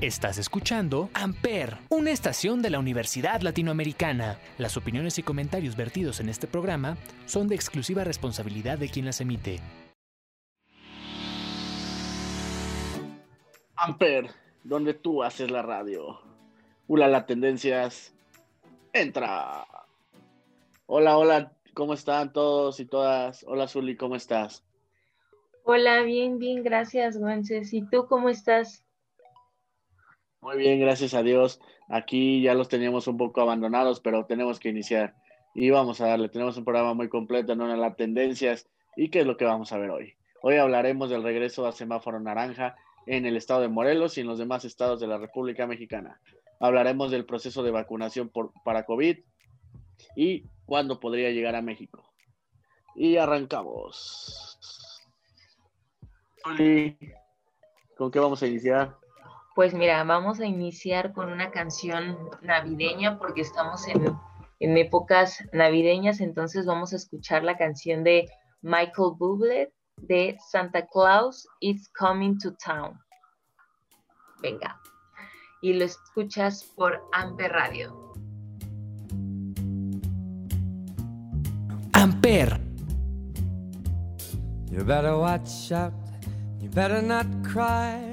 Estás escuchando Amper, una estación de la Universidad Latinoamericana. Las opiniones y comentarios vertidos en este programa son de exclusiva responsabilidad de quien las emite. Amper, donde tú haces la radio. Hola, la tendencias. Entra. Hola, hola, ¿cómo están todos y todas? Hola, Zuli, ¿cómo estás? Hola, bien, bien, gracias, Guances. ¿Y tú cómo estás? Muy bien, gracias a Dios. Aquí ya los teníamos un poco abandonados, pero tenemos que iniciar. Y vamos a darle, tenemos un programa muy completo en una de las tendencias. ¿Y qué es lo que vamos a ver hoy? Hoy hablaremos del regreso a semáforo naranja en el estado de Morelos y en los demás estados de la República Mexicana. Hablaremos del proceso de vacunación por, para COVID y cuándo podría llegar a México. Y arrancamos. ¿Con qué vamos a iniciar? Pues mira, vamos a iniciar con una canción navideña porque estamos en, épocas navideñas, entonces vamos a escuchar la canción de Michael Bublé de Santa Claus Is Coming to Town. Venga, y lo escuchas por Amper Radio. Amper. You better watch out, you better not cry,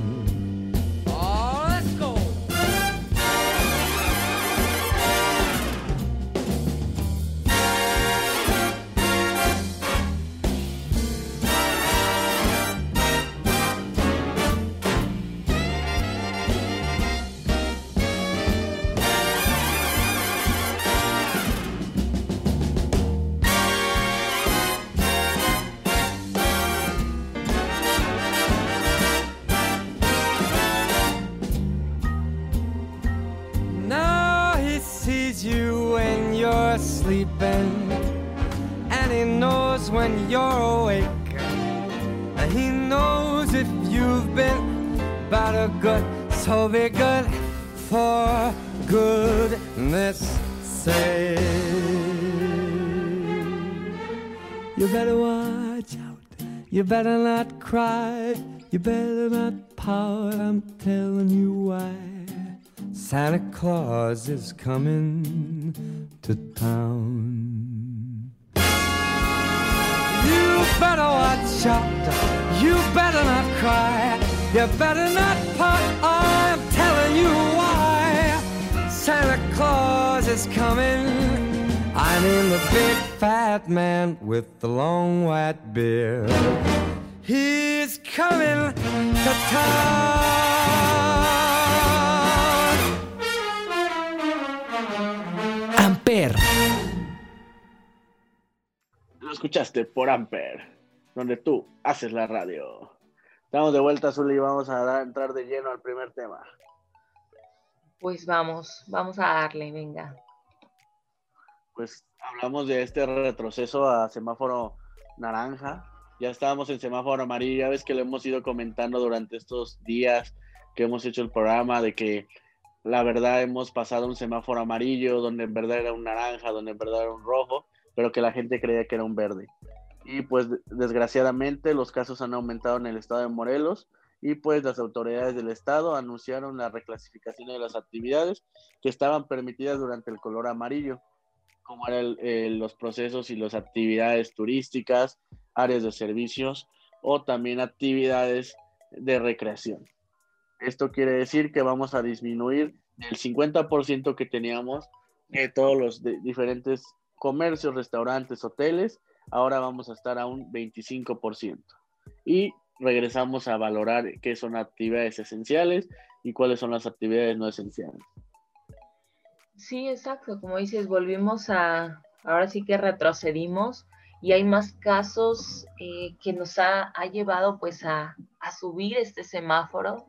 Better not cry, you better not pout, I'm telling you why. Santa Claus is coming to town. You better watch out, you better not cry, you better not pout, I'm telling you why. Santa Claus is coming. I mean the big fat man with the long white beard. He's coming to town. Lo escuchaste por Amper, donde tú haces la radio. Estamos de vuelta, Azul, y vamos a entrar de lleno al primer tema. Pues vamos, vamos a darle, venga. Pues hablamos de este retroceso a semáforo naranja. Ya estábamos en semáforo amarillo, ya ves que lo hemos ido comentando durante estos días que hemos hecho el programa de que la verdad hemos pasado un semáforo amarillo, donde en verdad era un naranja, donde en verdad era un rojo, pero que la gente creía que era un verde. Y pues desgraciadamente los casos han aumentado en el estado de Morelos y pues las autoridades del estado anunciaron la reclasificación de las actividades que estaban permitidas durante el color amarillo, como eran los procesos y las actividades turísticas, áreas de servicios o también actividades de recreación. Esto quiere decir que vamos a disminuir del 50% que teníamos de todos los diferentes comercios, restaurantes, hoteles, ahora vamos a estar a un 25%. Y regresamos a valorar qué son actividades esenciales y cuáles son las actividades no esenciales. Sí, exacto. Como dices, volvimos a, ahora sí que retrocedimos y hay más casos eh, que nos ha, llevado pues a, subir este semáforo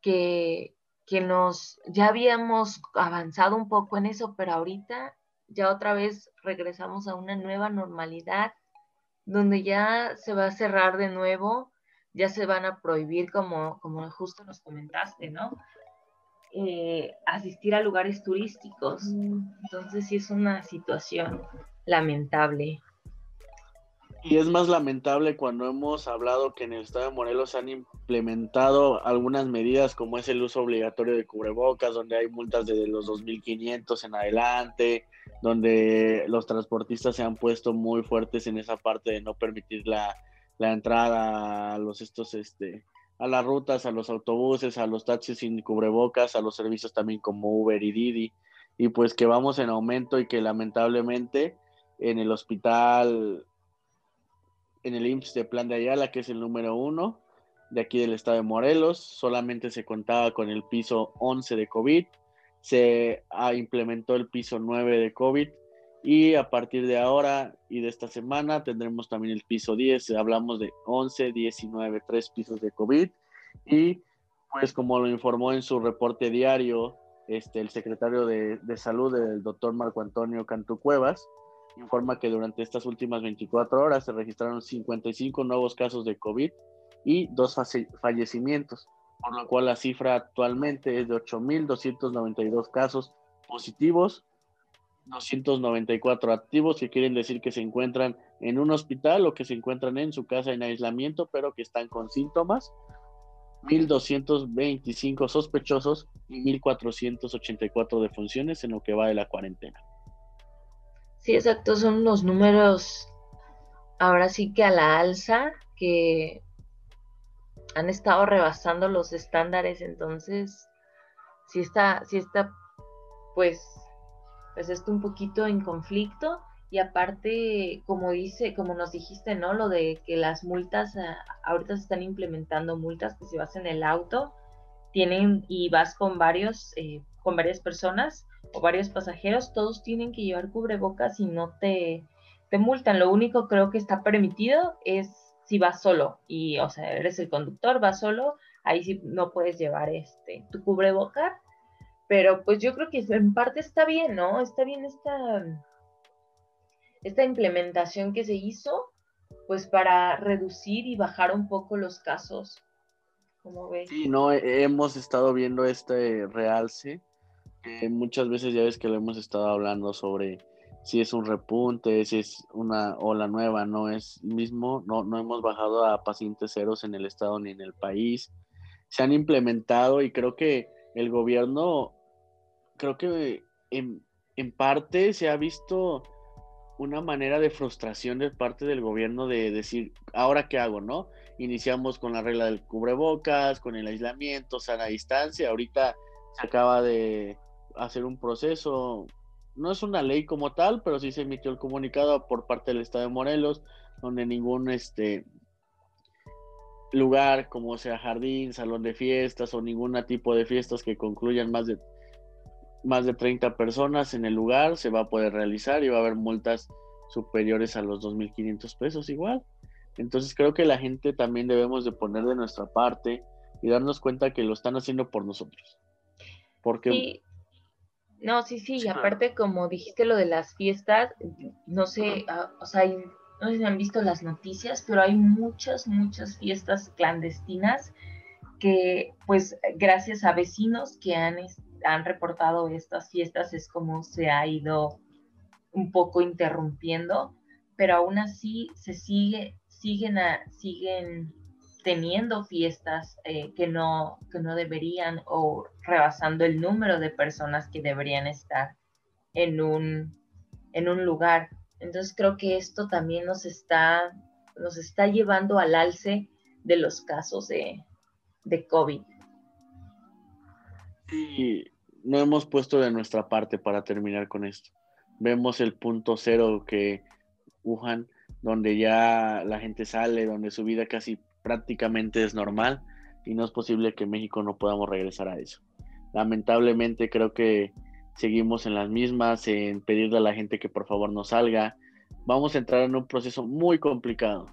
que, que nos, ya habíamos avanzado un poco en eso, pero ahorita ya otra vez regresamos a una nueva normalidad donde ya se va a cerrar de nuevo, ya se van a prohibir como, como justo nos comentaste, ¿no? Eh, asistir a lugares turísticos. Entonces sí es una situación lamentable. Y es más lamentable cuando hemos hablado que en el estado de Morelos han implementado algunas medidas como es el uso obligatorio de cubrebocas, donde hay multas de los 2.500 en adelante, donde los transportistas se han puesto muy fuertes en esa parte de no permitir la, la entrada a los estos este a las rutas, a los autobuses, a los taxis sin cubrebocas, a los servicios también como Uber y Didi, y pues que vamos en aumento y que lamentablemente en el hospital en el IMSS de Plan de Ayala, que es el número uno de aquí del estado de Morelos. Solamente se contaba con el piso 11 de COVID. Se implementó el piso 9 de COVID. Y a partir de ahora y de esta semana tendremos también el piso 10. Hablamos de 11, 19, tres pisos de COVID. Y pues como lo informó en su reporte diario este, el secretario de, de salud, el doctor Marco Antonio Cantu Cuevas, informa que durante estas últimas 24 horas se registraron 55 nuevos casos de COVID y dos fallecimientos, por lo cual la cifra actualmente es de 8.292 casos positivos, 294 activos, que quieren decir que se encuentran en un hospital o que se encuentran en su casa en aislamiento, pero que están con síntomas, 1.225 sospechosos y 1.484 defunciones en lo que va de la cuarentena. Sí, exacto, son los números ahora sí que a la alza que han estado rebasando los estándares, entonces si está, si está, pues, pues esto un poquito en conflicto y aparte, como dice, como nos dijiste, ¿no? Lo de que las multas, ah, ahorita se están implementando multas que si vas en el auto, tienen y vas con varios, eh, con varias personas, o varios pasajeros, todos tienen que llevar cubrebocas y no te, te multan. Lo único creo que está permitido es si vas solo y, o sea, eres el conductor, vas solo, ahí sí no puedes llevar este tu cubreboca. Pero pues yo creo que en parte está bien, ¿no? Está bien esta, esta implementación que se hizo, pues para reducir y bajar un poco los casos. como ves? Sí, no, hemos estado viendo este realce muchas veces ya ves que lo hemos estado hablando sobre si es un repunte, si es una ola nueva, no es mismo, no, no hemos bajado a pacientes ceros en el estado ni en el país. Se han implementado y creo que el gobierno, creo que en, en parte se ha visto una manera de frustración de parte del gobierno de decir, ahora qué hago, ¿no? Iniciamos con la regla del cubrebocas, con el aislamiento, sana distancia, ahorita se acaba de, hacer un proceso. No es una ley como tal, pero sí se emitió el comunicado por parte del Estado de Morelos, donde ningún este lugar como sea jardín, salón de fiestas o ningún tipo de fiestas que concluyan más de más de 30 personas en el lugar se va a poder realizar y va a haber multas superiores a los 2.500 pesos igual. Entonces creo que la gente también debemos de poner de nuestra parte y darnos cuenta que lo están haciendo por nosotros. Porque no, sí, sí, y aparte como dijiste lo de las fiestas, no sé, ah, o sea, no sé si han visto las noticias, pero hay muchas, muchas fiestas clandestinas que pues gracias a vecinos que han, han reportado estas fiestas es como se ha ido un poco interrumpiendo, pero aún así se sigue, siguen, siguen teniendo fiestas eh, que, no, que no deberían o rebasando el número de personas que deberían estar en un, en un lugar. Entonces creo que esto también nos está, nos está llevando al alce de los casos de, de COVID. Sí, no hemos puesto de nuestra parte para terminar con esto. Vemos el punto cero que Wuhan, donde ya la gente sale, donde su vida casi prácticamente es normal y no es posible que México no podamos regresar a eso. Lamentablemente creo que seguimos en las mismas, en pedirle a la gente que por favor no salga. Vamos a entrar en un proceso muy complicado.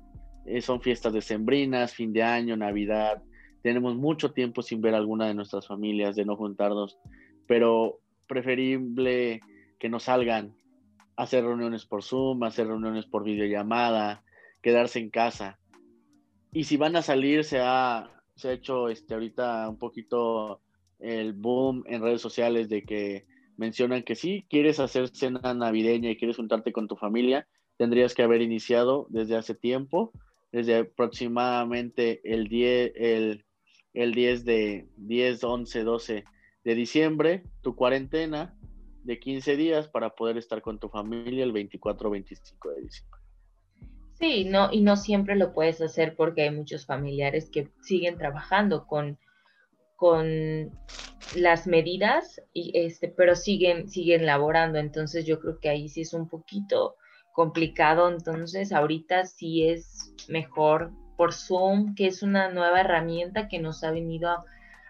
Eh, son fiestas decembrinas, fin de año, Navidad. Tenemos mucho tiempo sin ver a alguna de nuestras familias, de no juntarnos, pero preferible que no salgan, hacer reuniones por Zoom, hacer reuniones por videollamada, quedarse en casa. Y si van a salir, se ha, se ha hecho este, ahorita un poquito el boom en redes sociales de que mencionan que si quieres hacer cena navideña y quieres juntarte con tu familia, tendrías que haber iniciado desde hace tiempo, desde aproximadamente el 10, el, el 10 de 10, 11, 12 de diciembre, tu cuarentena de 15 días para poder estar con tu familia el 24 o 25 de diciembre. Sí, no, y no siempre lo puedes hacer porque hay muchos familiares que siguen trabajando con, con las medidas, y este, pero siguen, siguen laborando. Entonces yo creo que ahí sí es un poquito complicado. Entonces ahorita sí es mejor por Zoom, que es una nueva herramienta que nos ha venido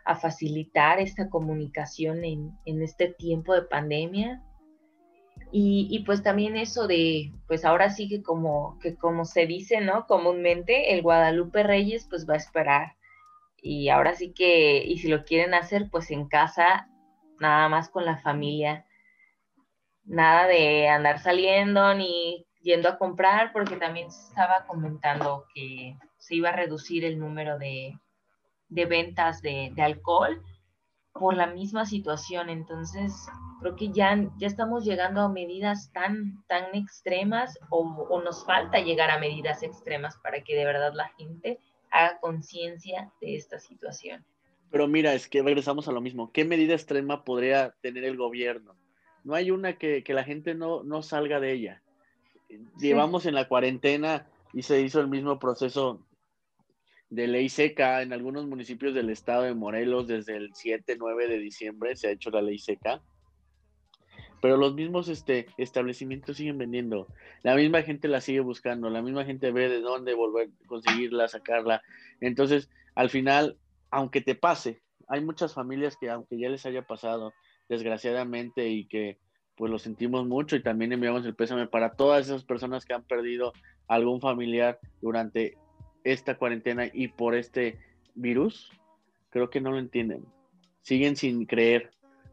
a facilitar esta comunicación en, este tiempo de pandemia. Y, pues también eso de, pues ahora sí que como, que como se dice, ¿no? Comúnmente el Guadalupe Reyes pues va a esperar. Y ahora sí que, y si lo quieren hacer, pues en casa, nada más con la familia. Nada de andar saliendo ni yendo a comprar, porque también se estaba comentando que se iba a reducir el número de, de ventas de, alcohol por la misma situación. Entonces, creo que ya, ya estamos llegando a medidas tan, tan extremas o, nos falta llegar a medidas extremas para que de verdad la gente haga conciencia de esta situación. Pero mira, es que regresamos a lo mismo. ¿Qué medida extrema podría tener el gobierno? No hay una que, la gente no, no salga de ella. Llevamos en la cuarentena y se hizo el mismo proceso de ley seca en algunos municipios del estado de Morelos desde el 7, 9 de diciembre se ha hecho la ley seca. Pero los mismos este, establecimientos siguen vendiendo. La misma gente la sigue buscando, la misma gente ve de dónde volver conseguirla, sacarla. Entonces, al final, aunque te pase, hay muchas familias que aunque ya les haya pasado, desgraciadamente, y que pues lo sentimos mucho y también enviamos el pésame para todas esas personas que han perdido algún familiar durante esta cuarentena y por este virus, creo que no lo entienden. Siguen sin creer,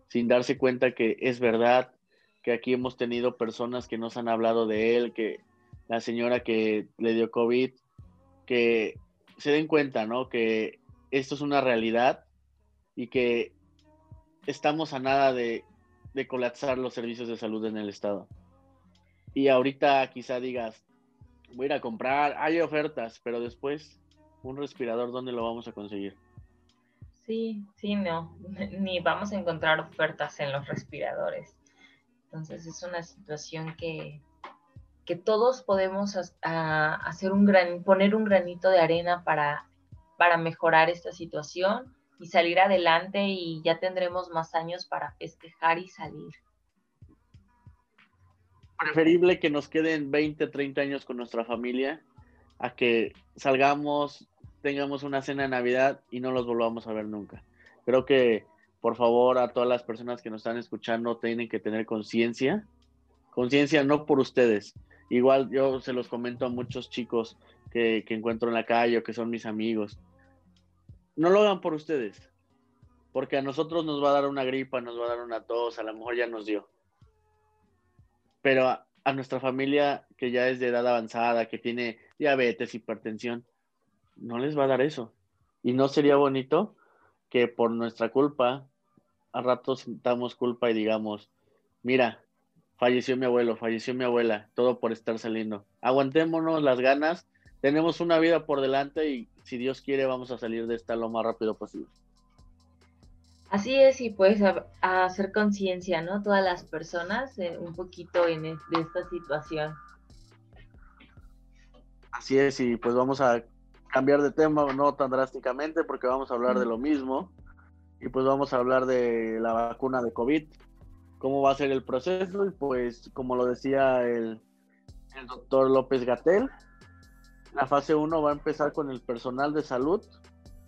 sin darse cuenta que es verdad, que aquí hemos tenido personas que nos han hablado de él, que la señora que le dio COVID, que se den cuenta, ¿no? Que esto es una realidad y que estamos a nada de, de colapsar los servicios de salud en el estado. Y ahorita quizá digas, voy a ir a comprar, hay ofertas, pero después, un respirador, ¿dónde lo vamos a conseguir? Sí, sí, no, ni vamos a encontrar ofertas en los respiradores. Entonces es una situación que, que todos podemos hacer un gran, poner un granito de arena para, para mejorar esta situación y salir adelante y ya tendremos más años para festejar y salir preferible que nos queden 20, 30 años con nuestra familia a que salgamos, tengamos una cena de Navidad y no los volvamos a ver nunca. Creo que, por favor, a todas las personas que nos están escuchando tienen que tener conciencia, conciencia no por ustedes. Igual yo se los comento a muchos chicos que, que encuentro en la calle o que son mis amigos. No lo hagan por ustedes, porque a nosotros nos va a dar una gripa, nos va a dar una tos, a lo mejor ya nos dio pero a, nuestra familia que ya es de edad avanzada, que tiene diabetes, hipertensión, no les va a dar eso. Y no sería bonito que por nuestra culpa, a ratos sintamos culpa y digamos, mira, falleció mi abuelo, falleció mi abuela, todo por estar saliendo. Aguantémonos las ganas, tenemos una vida por delante y si Dios quiere vamos a salir de esta lo más rápido posible. Así es, y pues a, hacer conciencia, ¿no? Todas las personas eh, un poquito en de esta situación. Así es, y pues vamos a cambiar de tema, no tan drásticamente, porque vamos a hablar de lo mismo. y pues vamos a hablar de la vacuna de COVID, cómo va a ser el proceso. Y pues como lo decía el, el doctor López Gatel, la fase 1 va a empezar con el personal de salud.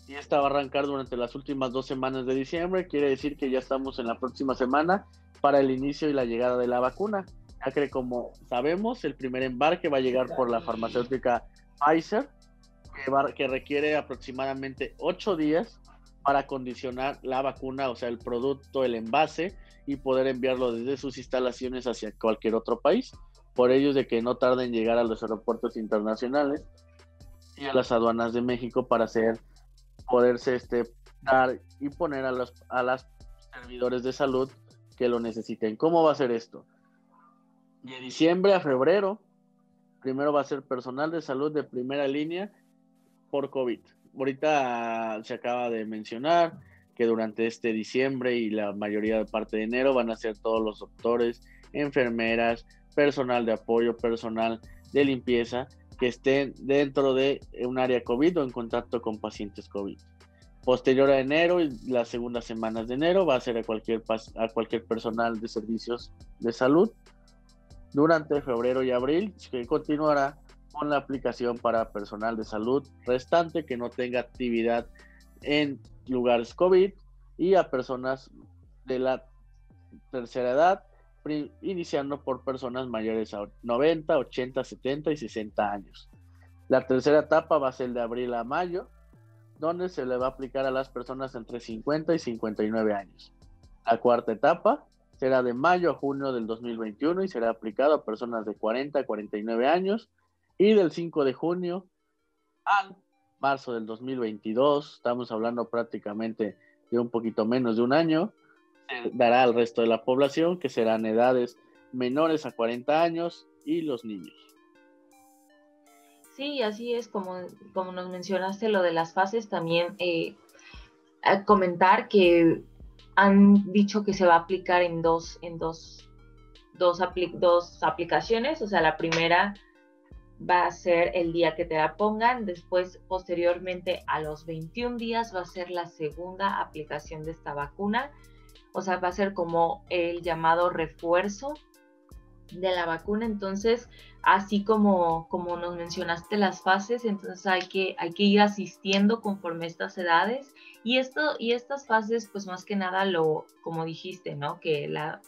Y esta va a arrancar durante las últimas dos semanas de diciembre, quiere decir que ya estamos en la próxima semana para el inicio y la llegada de la vacuna. Ya que como sabemos, el primer embarque va a llegar por la farmacéutica Pfizer, que, requiere aproximadamente ocho días para condicionar la vacuna, o sea, el producto, el envase, y poder enviarlo desde sus instalaciones hacia cualquier otro país. Por ello de que no tarden en llegar a los aeropuertos internacionales y a las aduanas de México para hacer, poderse este, dar y poner a los a las servidores de salud que lo necesiten. ¿Cómo va a ser esto? De diciembre a febrero, primero va a ser personal de salud de primera línea por COVID ahorita se acaba de mencionar que durante este diciembre y la mayoría de parte de enero van a ser todos los doctores, enfermeras, personal de apoyo, personal de limpieza que estén dentro de un área COVID o en contacto con pacientes COVID. Posterior a enero y las segundas semanas de enero va a ser a cualquier, a cualquier personal de servicios de salud. Durante febrero y abril, que continuará con la aplicación para personal de salud restante que no tenga actividad en lugares COVID y a personas de la tercera edad, iniciando por personas mayores a 90, 80, 70 y 60 años. La tercera etapa va a ser de abril a mayo, donde se le va a aplicar a las personas entre 50 y 59 años. La cuarta etapa será de mayo a junio del 2021 y será aplicado a personas de 40 a 49 años y del 5 de junio al marzo del 2022, estamos hablando prácticamente de un poquito menos de un año, se dará al resto de la población, que serán edades menores a 40 años y los niños. Sí, así es, como, como nos mencionaste lo de las fases, también eh, comentar que han dicho que se va a aplicar en dos, en dos, dos, dos aplicaciones, o sea, la primera va a ser el día que te la pongan. Después, posteriormente, a los 21 días va a ser la segunda aplicación de esta vacuna. O sea, va a ser como el llamado refuerzo de la vacuna. Entonces, así como, como nos mencionaste las fases, entonces hay que, hay que ir asistiendo conforme estas edades. Y, esto, y estas fases, pues más que nada, lo, como dijiste, ¿no? Que la,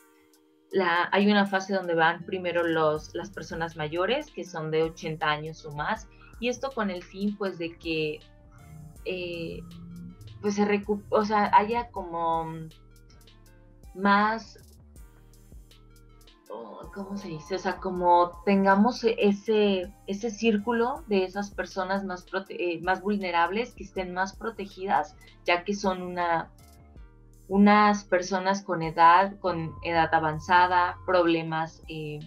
hay una fase donde van primero los, las personas mayores, que son de 80 años o más, y esto con el fin, pues, de que eh, pues se o sea, haya como más, oh, ¿cómo se dice? O sea, como tengamos ese, ese círculo de esas personas más, eh, más vulnerables, que estén más protegidas, ya que son una, unas personas con edad, con edad avanzada, problemas eh,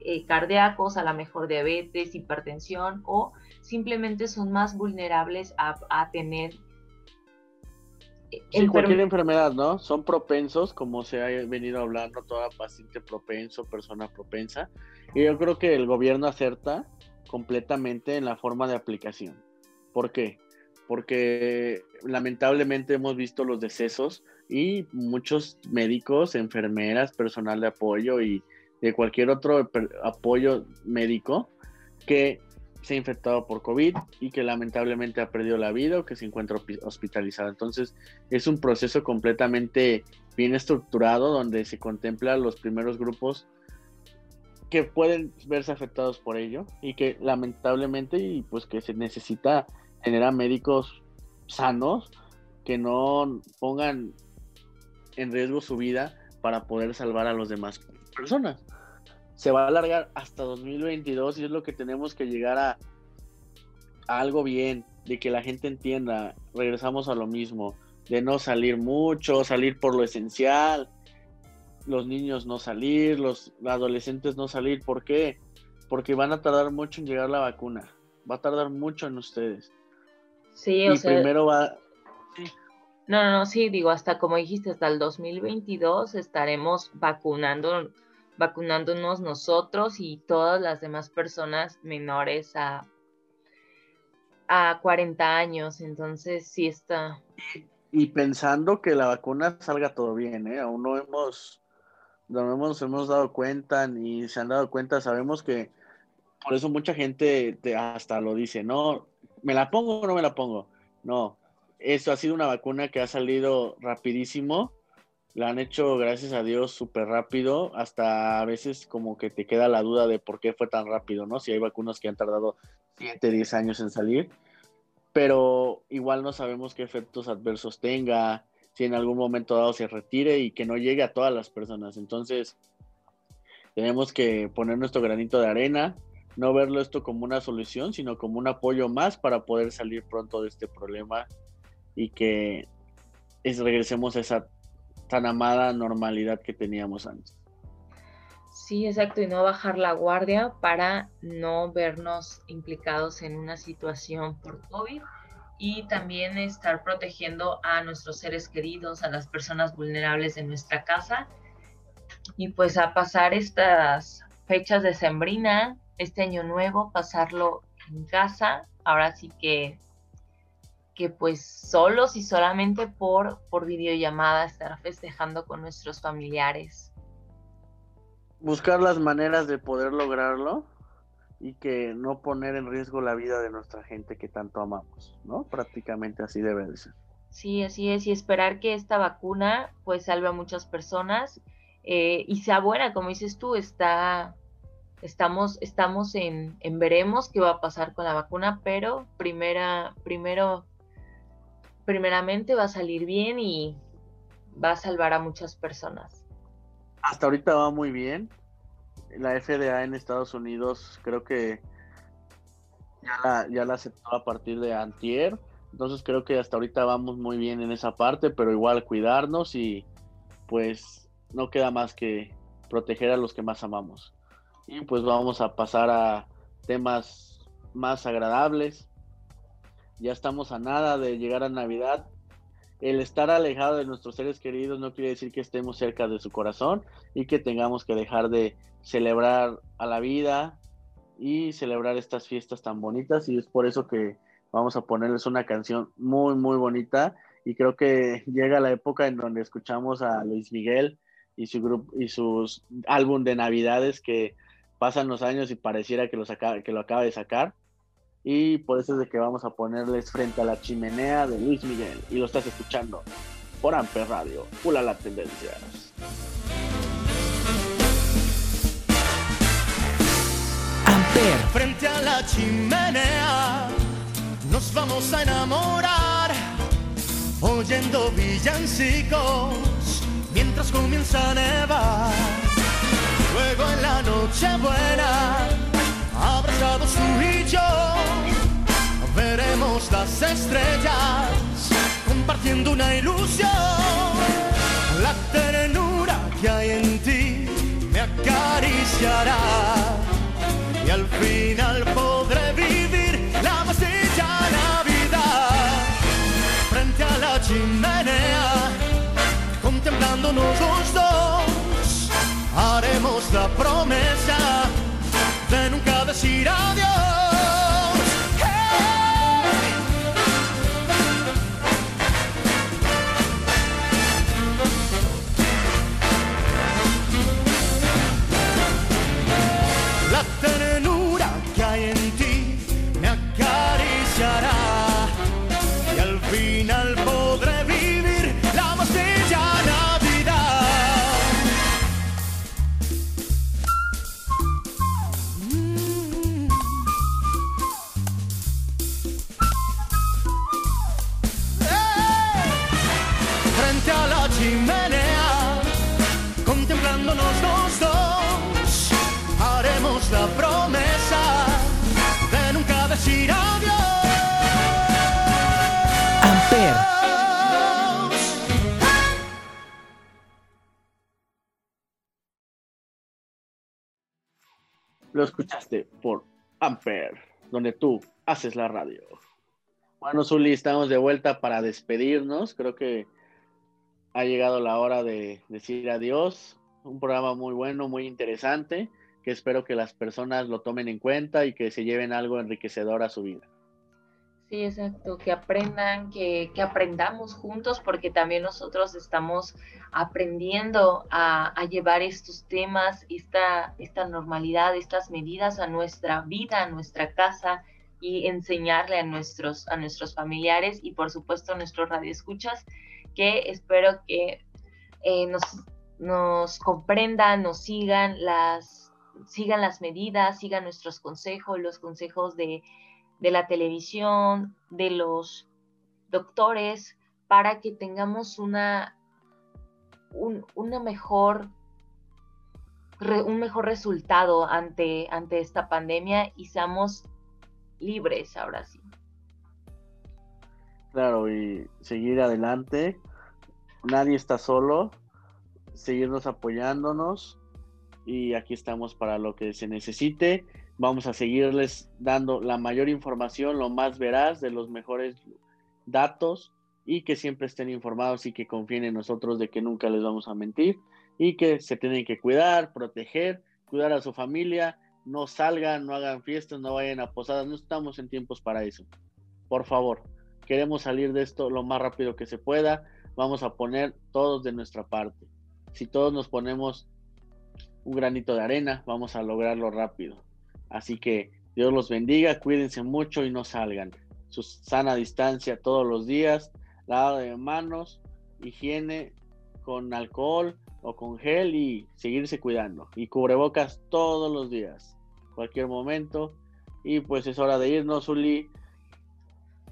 eh, cardíacos, a lo mejor diabetes, hipertensión o simplemente son más vulnerables a, tener sí, cualquier enfermedad, ¿no? Son propensos, como se ha venido hablando, toda paciente propenso, persona propensa. Y yo creo que el gobierno acerta completamente en la forma de aplicación. ¿Por qué? Porque lamentablemente hemos visto los decesos y muchos médicos, enfermeras, personal de apoyo y de cualquier otro apoyo médico que se ha infectado por COVID y que lamentablemente ha perdido la vida o que se encuentra hospitalizado. Entonces es un proceso completamente bien estructurado donde se contempla los primeros grupos que pueden verse afectados por ello y que lamentablemente y pues que se necesita tener a médicos sanos que no pongan en riesgo su vida para poder salvar a las demás personas. Se va a alargar hasta 2022 y es lo que tenemos que llegar a, algo bien, de que la gente entienda, regresamos a lo mismo, de no salir mucho, salir por lo esencial, los niños no salir, los adolescentes no salir, ¿por qué? Porque van a tardar mucho en llegar la vacuna, va a tardar mucho en ustedes. Sí, o sea, primero va... No, no, no, sí, digo, hasta como dijiste, hasta el 2022 estaremos vacunando, vacunándonos nosotros y todas las demás personas menores a, a 40 años, entonces sí está. y pensando que la vacuna salga todo bien, ¿eh? Aún no hemos, no hemos, hemos dado cuenta ni se han dado cuenta. Sabemos que por eso mucha gente hasta lo dice, no, ¿me la pongo o no me la pongo? No, eso ha sido una vacuna que ha salido rapidísimo. La han hecho, gracias a Dios, súper rápido. Hasta a veces como que te queda la duda de por qué fue tan rápido, ¿no? Si hay vacunas que han tardado 7, 10 años en salir pero igual no sabemos qué efectos adversos tenga, si en algún momento dado se retire y que no llegue a todas las personas. Entonces, tenemos que poner nuestro granito de arena, no verlo esto como una solución, sino como un apoyo más para poder salir pronto de este problema y que regresemos a esa tan amada normalidad que teníamos antes. Sí, exacto, y no bajar la guardia para no vernos implicados en una situación por COVID y también estar protegiendo a nuestros seres queridos, a las personas vulnerables de nuestra casa y pues a pasar estas fechas de sembrina, este año nuevo, pasarlo en casa, ahora sí que que pues solos y solamente por, por videollamada estar festejando con nuestros familiares buscar las maneras de poder lograrlo y que no poner en riesgo la vida de nuestra gente que tanto amamos, ¿no? Prácticamente así debe de ser. Sí, así es, y esperar que esta vacuna pues salve a muchas personas eh, y sea buena, como dices tú, está, estamos, estamos en, en, veremos qué va a pasar con la vacuna, pero primera, primero, primeramente va a salir bien y va a salvar a muchas personas hasta ahorita va muy bien. La FDA en Estados Unidos creo que ya la, ya la aceptó a partir de antier. Entonces creo que hasta ahorita vamos muy bien en esa parte, pero igual cuidarnos y pues no queda más que proteger a los que más amamos. Y pues vamos a pasar a temas más agradables. Ya estamos a nada de llegar a Navidad. El estar alejado de nuestros seres queridos no quiere decir que estemos cerca de su corazón y que tengamos que dejar de celebrar a la vida y celebrar estas fiestas tan bonitas. Y es por eso que vamos a ponerles una canción muy muy bonita. Y creo que llega la época en donde escuchamos a Luis Miguel y su grupo y sus álbum de navidades que pasan los años y pareciera que, que lo acaba de sacar y por eso es de que vamos a ponerles frente a la chimenea de Luis Miguel. Y lo estás escuchando por Amper Radio. Pula la tendencia. Amper. Frente a la chimenea nos vamos a enamorar oyendo villancicos mientras comienza a nevar. Luego en la noche buena abrazados tú y yo, veremos las estrellas compartiendo una ilusión. La ternura que hay en ti me acariciará y al final podré vivir la más Navidad frente a la chimenea, contemplándonos promesa de nunca decir adiós. Escuchaste por Amper, donde tú haces la radio. Bueno, Zuli, estamos de vuelta para despedirnos. Creo que ha llegado la hora de decir adiós. Un programa muy bueno, muy interesante, que espero que las personas lo tomen en cuenta y que se lleven algo enriquecedor a su vida. Sí, exacto, que aprendan, que, aprendamos juntos, porque también nosotros estamos aprendiendo a, llevar estos temas, esta, esta normalidad, estas medidas a nuestra vida, a nuestra casa y enseñarle a nuestros, a nuestros familiares y por supuesto a nuestros radioescuchas, que espero que eh, nos, nos comprendan, nos sigan las, sigan las medidas, sigan nuestros consejos, los consejos de de la televisión, de los doctores, para que tengamos una, un, una mejor, un mejor resultado ante, ante esta pandemia y seamos libres ahora sí. Claro, y seguir adelante. Nadie está solo. Seguirnos apoyándonos. Y aquí estamos para lo que se necesite. Vamos a seguirles dando la mayor información, lo más veraz, de los mejores datos y que siempre estén informados y que confíen en nosotros de que nunca les vamos a mentir y que se tienen que cuidar, proteger, cuidar a su familia, no salgan, no hagan fiestas, no vayan a posadas, no estamos en tiempos para eso. Por favor, queremos salir de esto lo más rápido que se pueda, vamos a poner todos de nuestra parte. Si todos nos ponemos un granito de arena, vamos a lograrlo rápido. Así que Dios los bendiga, cuídense mucho y no salgan. Su sana distancia todos los días, lavado de manos, higiene con alcohol o con gel y seguirse cuidando. Y cubrebocas todos los días, cualquier momento. Y pues es hora de irnos, Uli.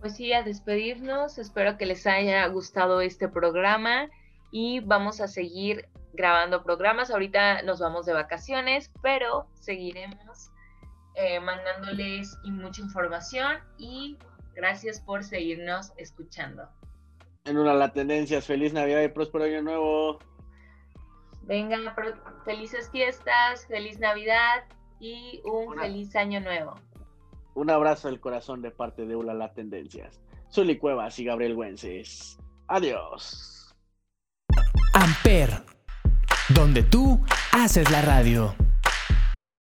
Pues sí, a despedirnos. Espero que les haya gustado este programa y vamos a seguir grabando programas. Ahorita nos vamos de vacaciones, pero seguiremos eh, mandándoles mucha información y gracias por seguirnos escuchando. En una la tendencias, feliz Navidad y próspero año nuevo. Venga, felices fiestas, feliz Navidad y un feliz año nuevo. Un abrazo del corazón de parte de Ulala Tendencias. Zuli Cuevas y Gabriel Güences. Adiós. Amper, donde tú haces la radio.